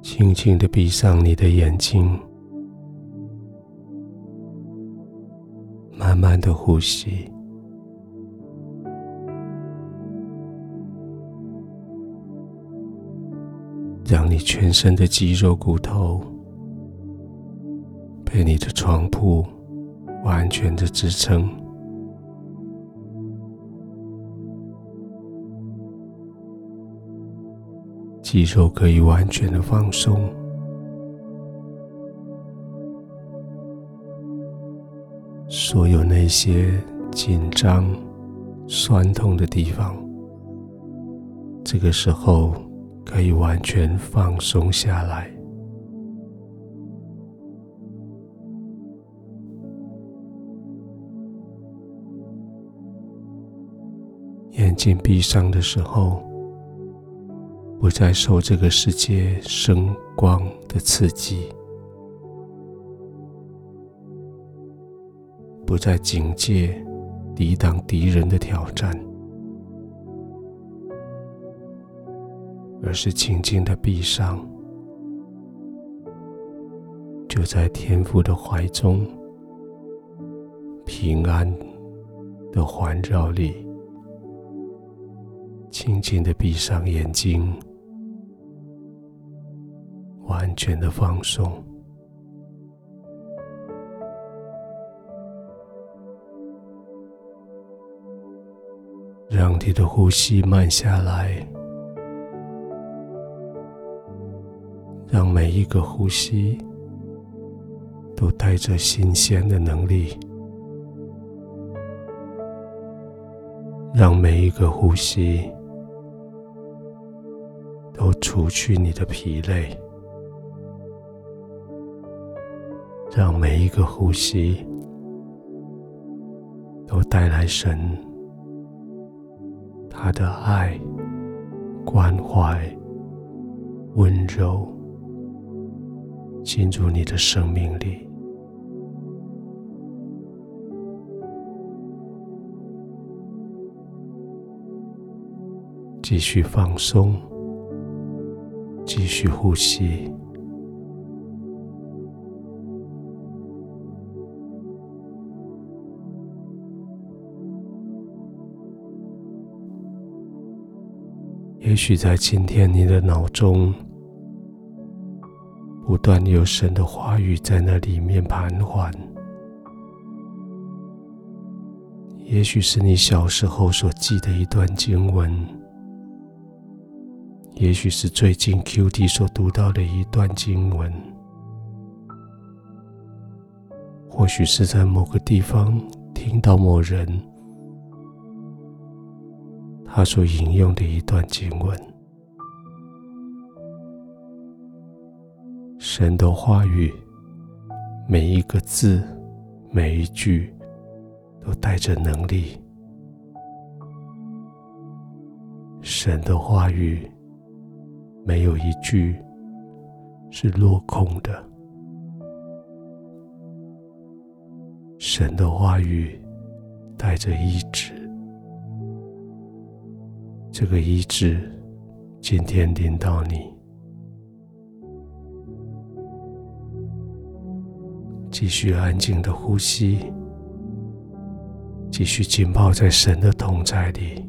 轻轻的闭上你的眼睛，慢慢的呼吸，让你全身的肌肉骨头被你的床铺完全的支撑。肌肉可以完全的放松，所有那些紧张、酸痛的地方，这个时候可以完全放松下来。眼睛闭上的时候。不再受这个世界声光的刺激，不再警戒抵挡敌人的挑战，而是轻轻的闭上，就在天父的怀中，平安的环绕里，轻轻的闭上眼睛。完全的放松，让你的呼吸慢下来，让每一个呼吸都带着新鲜的能力，让每一个呼吸除去你的疲累。让每一个呼吸都带来神他的爱、关怀、温柔进入你的生命里。继续放松，继续呼吸。也许在今天，你的脑中不断有神的话语在那里面盘桓。也许是你小时候所记的一段经文，也许是最近 QT 所读到的一段经文，或许是在某个地方听到某人。他所引用的一段经文，神的话语，每一个字、每一句，都带着能力。神的话语，没有一句是落空的。神的话语，带着医治。这个医治今天临到你，继续安静的呼吸，继续浸泡在神的同在里。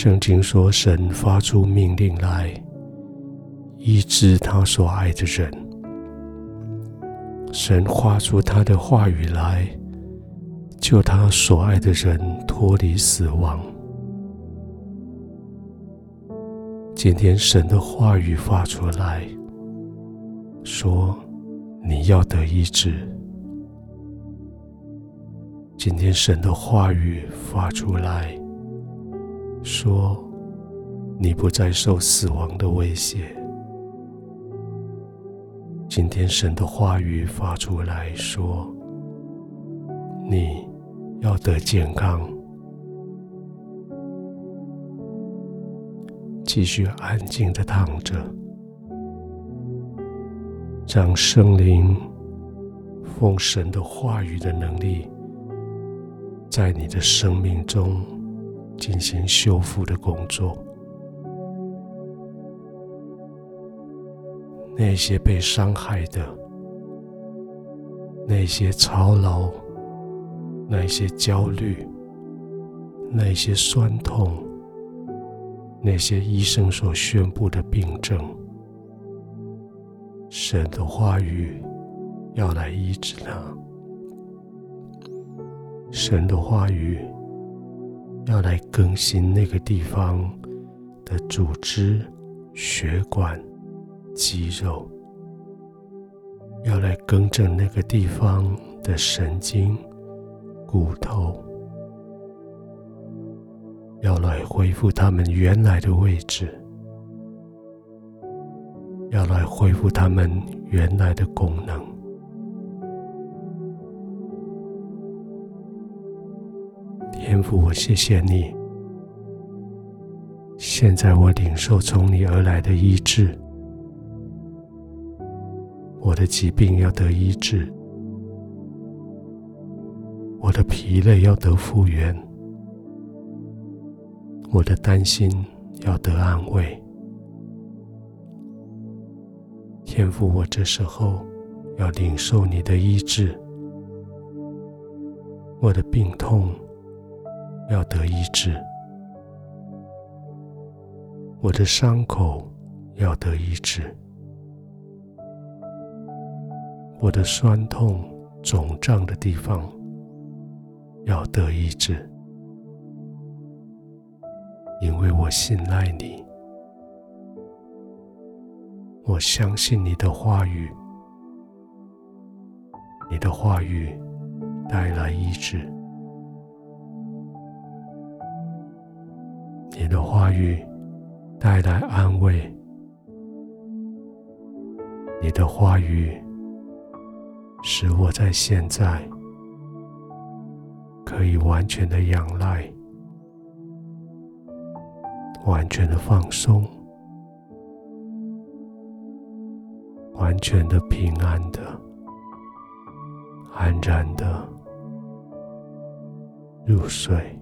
圣经说，神发出命令来，医治他所爱的人。神发出他的话语来，救他所爱的人脱离死亡。今天神的话语发出来，说你要得医治。今天神的话语发出来，说你不再受死亡的威胁。今天神的话语发出来说：“你要得健康。”继续安静的躺着，让圣灵奉神的话语的能力，在你的生命中进行修复的工作。那些被伤害的，那些操劳，那些焦虑，那些酸痛，那些医生所宣布的病症，神的话语要来医治他。神的话语要来更新那个地方的组织、血管、肌肉，要来更正那个地方的神经、骨头，要来恢复他们原来的位置，要来恢复他们原来的功能。天父，我谢谢你。现在我领受从你而来的医治，我的疾病要得医治，我的疲累要得复原，我的担心要得安慰。天父，我这时候要领受你的医治，我的病痛。要得医治，我的伤口要得医治，我的酸痛肿胀的地方要得医治，因为我信赖你，我相信你的话语，你的话语带来医治。你的话语带来安慰，你的话语使我在现在可以完全的仰赖，完全的放松，完全的平安的、安然的入睡。